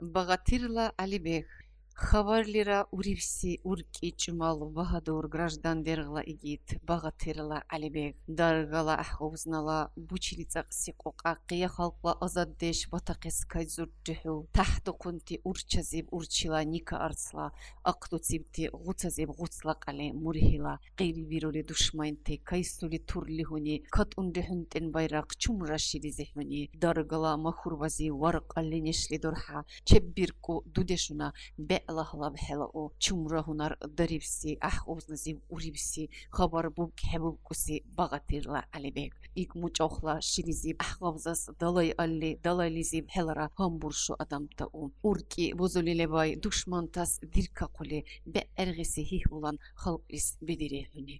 Багатирла Алибех. Хабарлира уривси уркӀи чӀумал багьадур граждан дергъла игит багъатирла гӀялибег даргала гӀяхӀгъубзнала бучили цӀакьси кьукьяхъия халкьла азаддеш батахъес кайзурри хӀу тяхӀдухъунти урчазиб урчила ника-арцла ахъдуцибти гъуцазиб гъуцла кьяли мургьила къири душманти кайсули турли хьуни катӀунри хӀунтӀен байрахъ чумра шилизи хӀуни даргала махьурбази варкьалли нешли дурхӀя чеббиркӀу дудешуна бегӀ аллаҳла бхӀелау чумра гьунар дарибси гӀяхӀгъубзназив урибси хабар бубкӀхӀебубкӀуси багъатирла гӀялибег ик мучӀахъла шилизиб гӀяхӀгъабзас далай алли далайлизиб хӀелара гьанбуршу адамтау уркӀи бузули лебай душмантас диркахъули бегӀ гӀергъиси гьигьбулан халкьлис бедири хӀуни